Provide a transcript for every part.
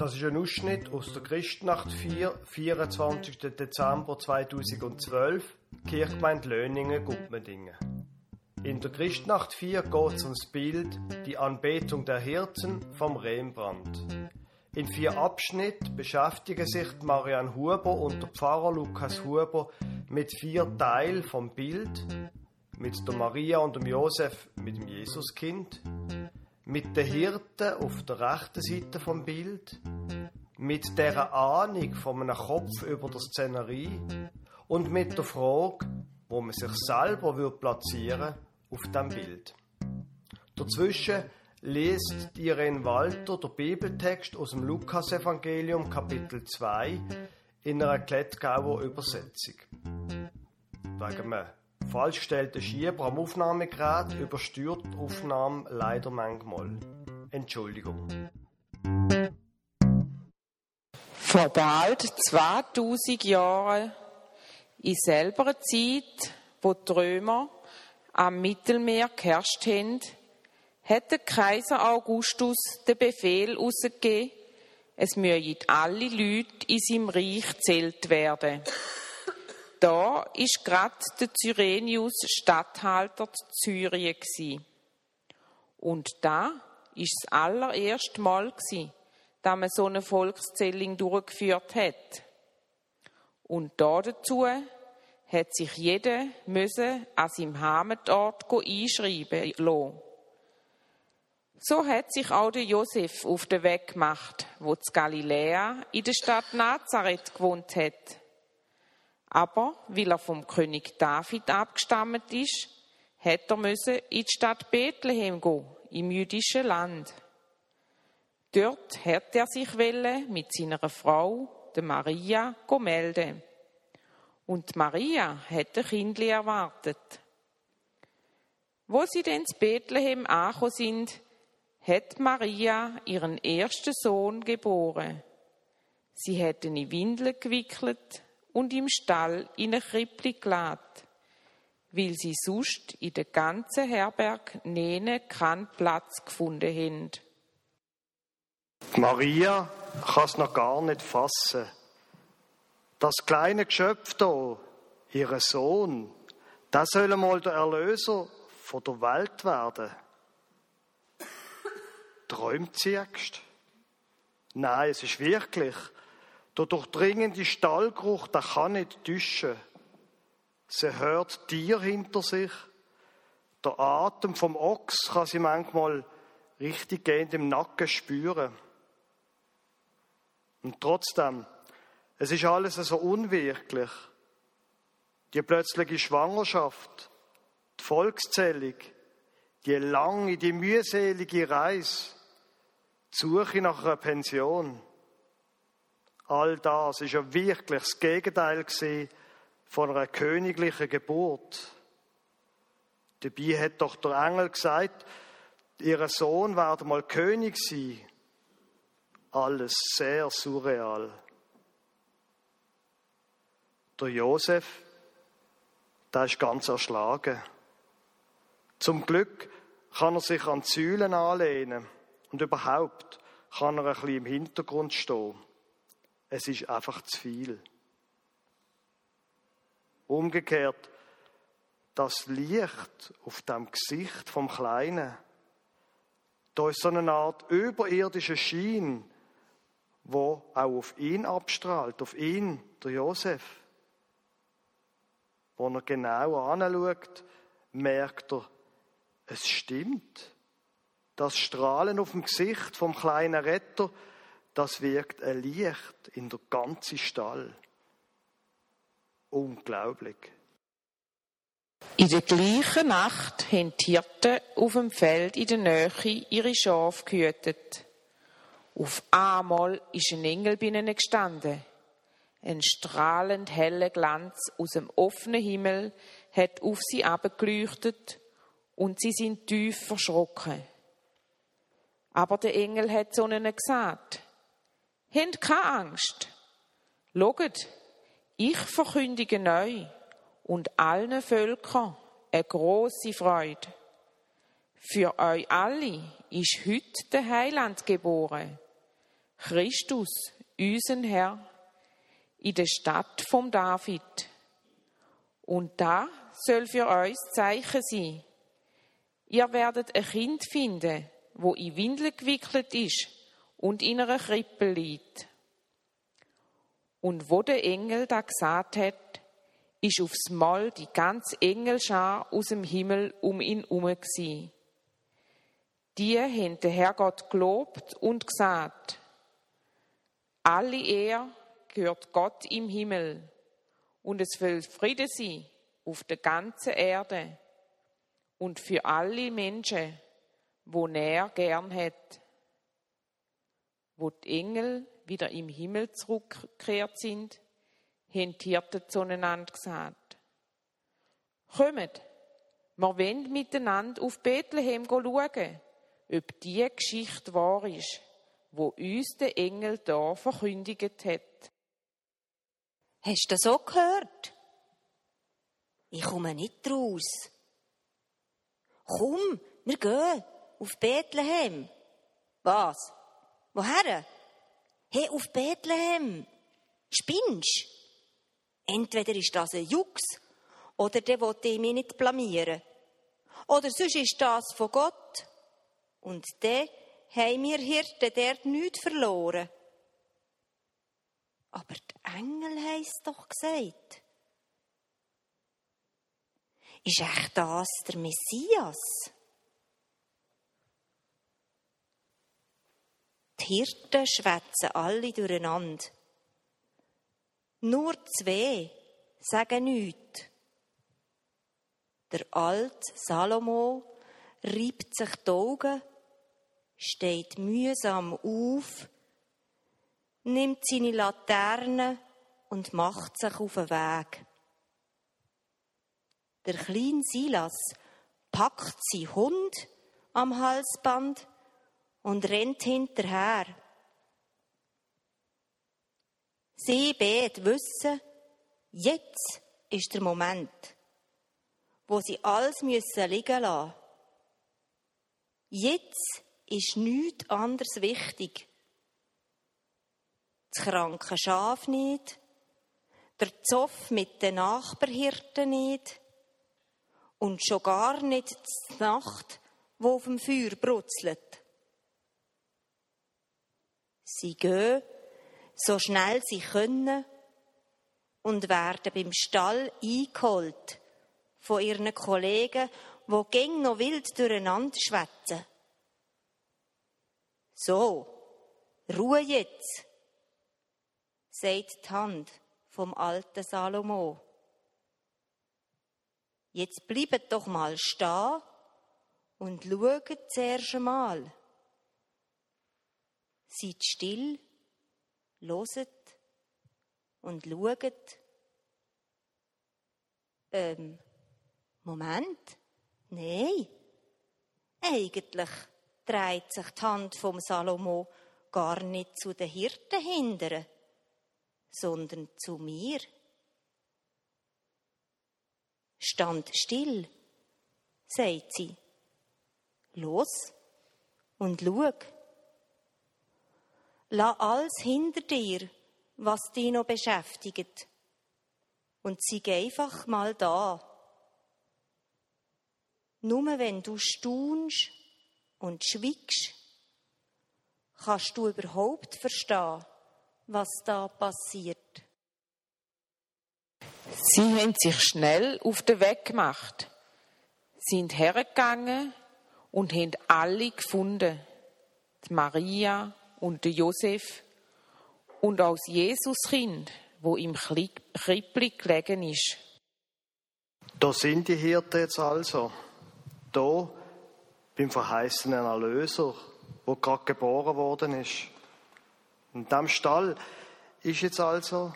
Das ist ein Ausschnitt aus der Christnacht 4, 24. Dezember 2012, Kirchgemeinde Löningen, Gutmendingen. In der Christnacht 4 geht es ums Bild Die Anbetung der Hirten vom Rembrandt. In vier Abschnitten beschäftigen sich Marianne Huber und der Pfarrer Lukas Huber mit vier Teilen vom Bild, mit der Maria und dem Josef mit dem Jesuskind, mit den Hirten auf der rechten Seite vom Bild, mit der Ahnung von einem Kopf über der Szenerie und mit der Frage, wo man sich selber würde platzieren auf dem Bild. Dazwischen liest Irene Walter der Bibeltext aus dem Lukasevangelium Kapitel 2 in einer Klettgauer Übersetzung. Wegen einem falsch gestellten Schieber am Aufnahmegerät übersteuert die Aufnahme leider manchmal. Entschuldigung. Vor bald 2000 Jahren, in selber Zeit, wo die Römer am Mittelmeer geherrscht haben, hat der Kaiser Augustus den Befehl ausgegeben, es müssen alle Leute in seinem Reich zählt werden. Da ist grad der Cyrenius Statthalter Syrien Und da ist das allererste Mal dass man so eine Volkszählung durchgeführt hat. Und da dazu hat sich jeder müssen an seinem Heimatort einschreiben lassen. So hat sich auch der Josef auf den Weg gemacht, wo zu Galiläa in der Stadt Nazareth gewohnt hat. Aber weil er vom König David abgestammt ist, hätte er in die Stadt Bethlehem gehen, im jüdischen Land. Dort hätte er sich mit seiner Frau, der Maria, melden. Und Maria hätte Kindli erwartet. Wo sie denn zu Bethlehem angekommen sind, hat Maria ihren ersten Sohn geboren. Sie hätte ihn in Windeln gewickelt und im Stall in eine Krippli geladen, weil sie sonst in der ganzen Herberg nene keinen Platz gefunden haben. Maria kann es noch gar nicht fassen. Das kleine Geschöpf da, ihr Sohn, das soll einmal der Erlöser von der Welt werden. Träumt sie jetzt? Nein, es ist wirklich. Der durchdringende Stallgeruch, der kann nicht täuschen. Sie hört Tier hinter sich. Der Atem vom Ochs kann sie manchmal richtig gehend im Nacken spüren. Und trotzdem, es ist alles so unwirklich. Die plötzliche Schwangerschaft, die Volkszählung, die lange, die mühselige Reise, die Suche nach einer Pension. All das ist ja wirklich das Gegenteil von einer königlichen Geburt. Dabei hat doch der Engel gesagt, ihr Sohn werde mal König sein. Alles sehr surreal. Der Josef, der ist ganz erschlagen. Zum Glück kann er sich an die Säulen anlehnen und überhaupt kann er ein bisschen im Hintergrund stehen. Es ist einfach zu viel. Umgekehrt, das Licht auf dem Gesicht vom Kleinen, da ist so eine Art überirdischer Schein, wo auch auf ihn abstrahlt, auf ihn, der Josef. Wo er genau anschaut, merkt er, es stimmt. Das Strahlen auf dem Gesicht vom kleinen Retter, das wirkt ein Licht in der ganzen Stall. Unglaublich. In der gleichen Nacht haben die Hirten auf dem Feld in der Nähe ihre Schafe gehütet. Auf einmal ist ein Engel bei ihnen gestanden. Ein strahlend heller Glanz aus dem offenen Himmel hat auf sie abgeleuchtet und sie sind tief verschrocken. Aber der Engel hat zu ihnen gesagt, Habt keine Angst. Schaut, ich verkündige neu und allen Völkern eine große Freude. Für euch alle ist heute der Heiland geboren. Christus, unseren Herr, in der Stadt vom David. Und da soll für uns Zeichen sein. Ihr werdet ein Kind finden, wo in Windeln gewickelt ist und in einer Krippe liegt. Und wo der Engel da gesagt hat, ist aufs Mal die ganze Engelschar aus dem Himmel um ihn herum gsi. Die haben den Herrgott gelobt und gesagt, alle Ehre gehört Gott im Himmel und es will Friede sein auf der ganzen Erde und für alle Menschen, wo er gern hat. Wo die Engel wieder im Himmel zurückgekehrt sind, haben die Hirten zueinander gesagt. Kommt, wir wollen miteinander auf Bethlehem schauen, ob die Geschichte wahr ist, wo uns der Engel da verkündigt hat. Hast du das so gehört? Ich komme nicht raus. Komm, wir gehen auf Bethlehem. Was? Woher? Hey, auf Bethlehem. Spinnst? Entweder ist das ein Jux oder der will ich mich nicht blamieren. Oder sonst ist das von Gott. Und der haben wir Hirten dort nichts verloren. Aber die Engel heisst doch gesagt. Ist echt das der Messias? Die Hirten schwätzen alle durcheinander. Nur zwei sagen nichts. Der alte Salomo reibt sich die Augen, steht mühsam auf, nimmt seine Laterne und macht sich auf den Weg. Der kleine Silas packt sein Hund am Halsband und rennt hinterher. Sie beide wissen, jetzt ist der Moment, wo sie alles müssen liegen lassen. Jetzt ist nichts anderes wichtig. Das kranke Schaf nicht, der Zoff mit den Nachbarhirten nicht und schon gar nicht die Nacht, wo auf dem Feuer brutzelt. Sie gehen, so schnell sie können, und werden beim Stall eingeholt von ihren Kollegen, wo gäng noch wild durcheinander schwätzen. So, Ruhe jetzt, sagt die Hand vom alten Salomo. Jetzt bleibt doch mal stehen und schaut zuerst einmal. Seid still, loset und schaut. Ähm, Moment, nein. Eigentlich dreht sich die Hand vom Salomo gar nicht zu den Hirten hindern, sondern zu mir. Stand still, sagt sie. Los und schau. Lass alles hinter dir, was dich noch beschäftigt. Und sei einfach mal da. Nur wenn du staunst und schwiegst, kannst du überhaupt verstehen, was da passiert. Sie haben sich schnell auf den Weg gemacht, sind hergegangen und haben alle gefunden. Die Maria, und Josef und auch das Jesuskind, wo im Krippli gelegen ist. Da sind die Hirten jetzt also. Da beim verheißenen Erlöser, wo gerade geboren worden ist. In dem Stall ist jetzt also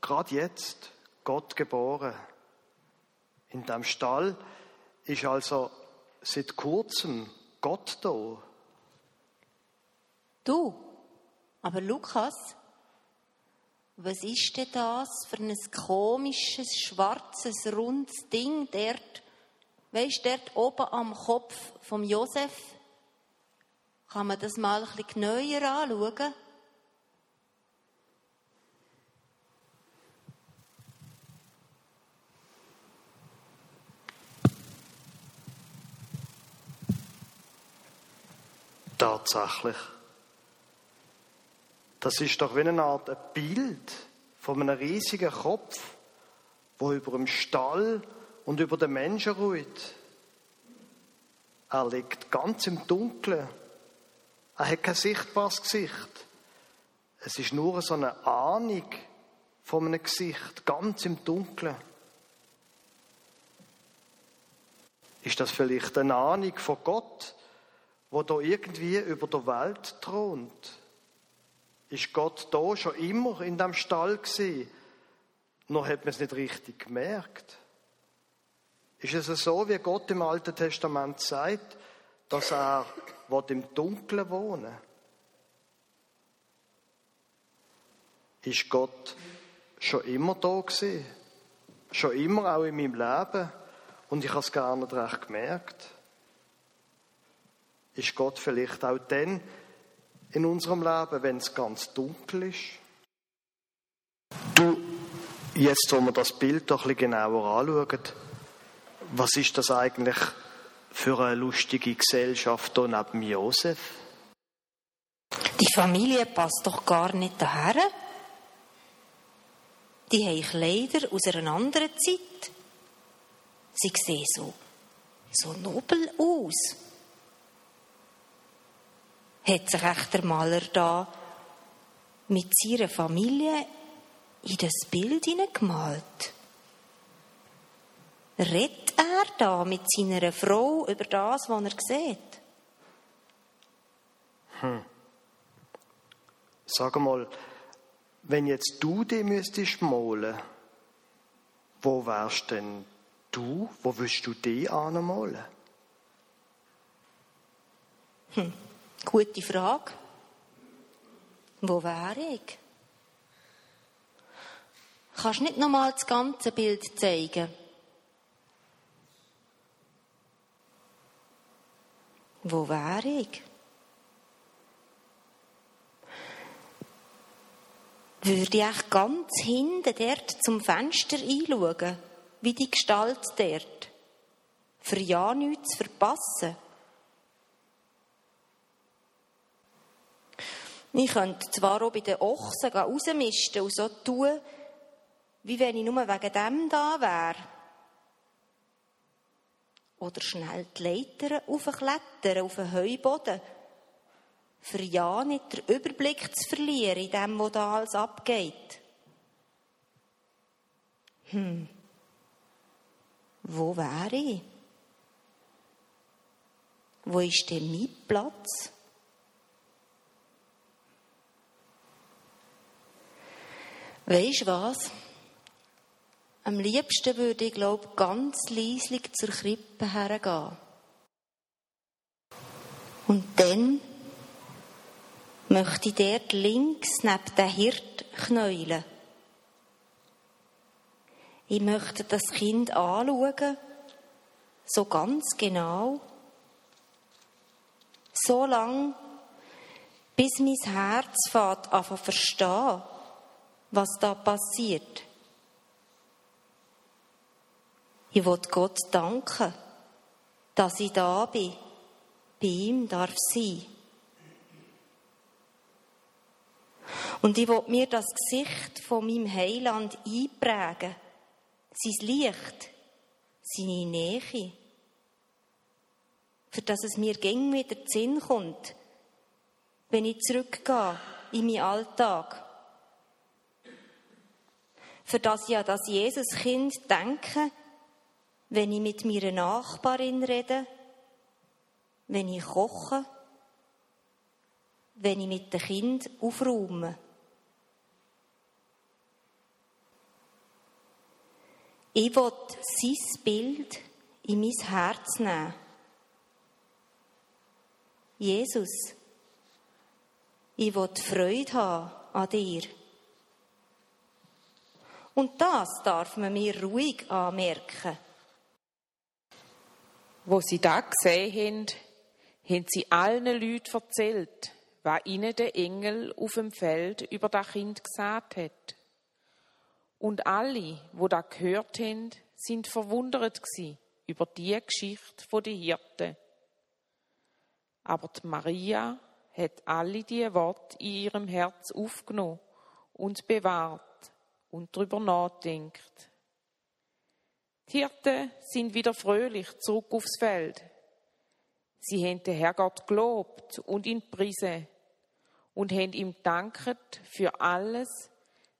gerade jetzt Gott geboren. In dem Stall ist also seit kurzem Gott da. Du. Aber Lukas, was ist denn das für ein komisches, schwarzes, rundes Ding dort? Weißt du, dort oben am Kopf vom Josef? Kann man das mal ein bisschen genauer anschauen? Tatsächlich. Das ist doch wie eine Art Bild von einem riesigen Kopf, wo über dem Stall und über den Menschen ruht. Er liegt ganz im Dunkeln. Er hat kein sichtbares Gesicht. Es ist nur so eine Ahnung von einem Gesicht, ganz im Dunkeln. Ist das vielleicht eine Ahnung von Gott, wo da irgendwie über der Welt thront? Ist Gott da schon immer in dem Stall gewesen? Nur hat man es nicht richtig gemerkt. Ist es so, wie Gott im Alten Testament sagt, dass er im Dunkeln wohnen Ist Gott schon immer da gewesen? Schon immer auch in meinem Leben? Und ich habe es gar nicht recht gemerkt. Ist Gott vielleicht auch dann in unserem Leben, wenn es ganz dunkel ist? Du, jetzt, wo wir das Bild doch ein bisschen genauer anschauen, was ist das eigentlich für eine lustige Gesellschaft hier neben Josef? Die Familie passt doch gar nicht daher. Die haben Kleider aus einer anderen Zeit. Sie sehen so, so nobel aus. Hat sich echt der Maler da mit seiner Familie in das Bild hineingemalt? Redet er da mit seiner Frau über das, was er sieht? Hm. Sag mal, wenn jetzt du die müsstest malen, wo wärst denn du? Wo willst du die anmalen? Hm, gute Frage. Wo wäre ich? Kannst du nicht nochmal das ganze Bild zeigen? Wo wäre ich? Würde ich ganz hinten dort zum Fenster einschauen, wie die Gestalt dort, für ja nichts zu verpassen? Ich könnte zwar auch bei den Ochsen rausmisten und so tun, wie wenn ich nur wegen dem da wäre. Oder schnell die Leiter aufklettern auf den Heuboden. Für ja nicht den Überblick zu verlieren in dem, was da alles abgeht. Hm. Wo wäre ich? Wo ist denn mein Platz? Weisst was? Am liebsten würde ich, glaube ganz leislich zur Krippe hergehen. Und dann möchte ich dort links neben den Hirt knäulen. Ich möchte das Kind anschauen, so ganz genau, so lang, bis mein Herz fährt an verstehen, was da passiert. Ich will Gott danken, dass ich da bin, bei ihm darf sein. Und ich will mir das Gesicht von meinem Heiland einprägen, sein Licht, seine Nähe, für dass es mir gäng wieder Sinn kommt, wenn ich zurückgehe in meinen Alltag. Für dass ich an das Jesuskind denke, wenn ich mit meiner Nachbarin rede, wenn ich koche, wenn ich mit dem Kind aufräume. Ich will sein Bild in mein Herz nehmen. Jesus, ich will Freude haben an dir. Und das darf man mir ruhig anmerken. Wo sie da gesehen haben, haben sie allen Leuten erzählt, was ihnen der Engel auf dem Feld über das Kind gesagt hat. Und alle, wo da gehört haben, sind verwundert über die Geschichte von den Hirten. Aber die Maria hat alle die Worte in ihrem Herz aufgenommen und bewahrt und darüber nachdenkt. Die Hirten sind wieder fröhlich zurück aufs Feld. Sie haben den Herrgott gelobt und ihn priesen und haben ihm danket für alles,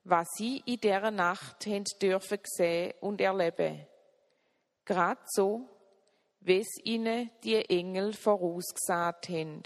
was sie in dieser Nacht haben dürfen sehen und erleben. Gerade so, wie es ihnen die Engel vorausgesagt haben.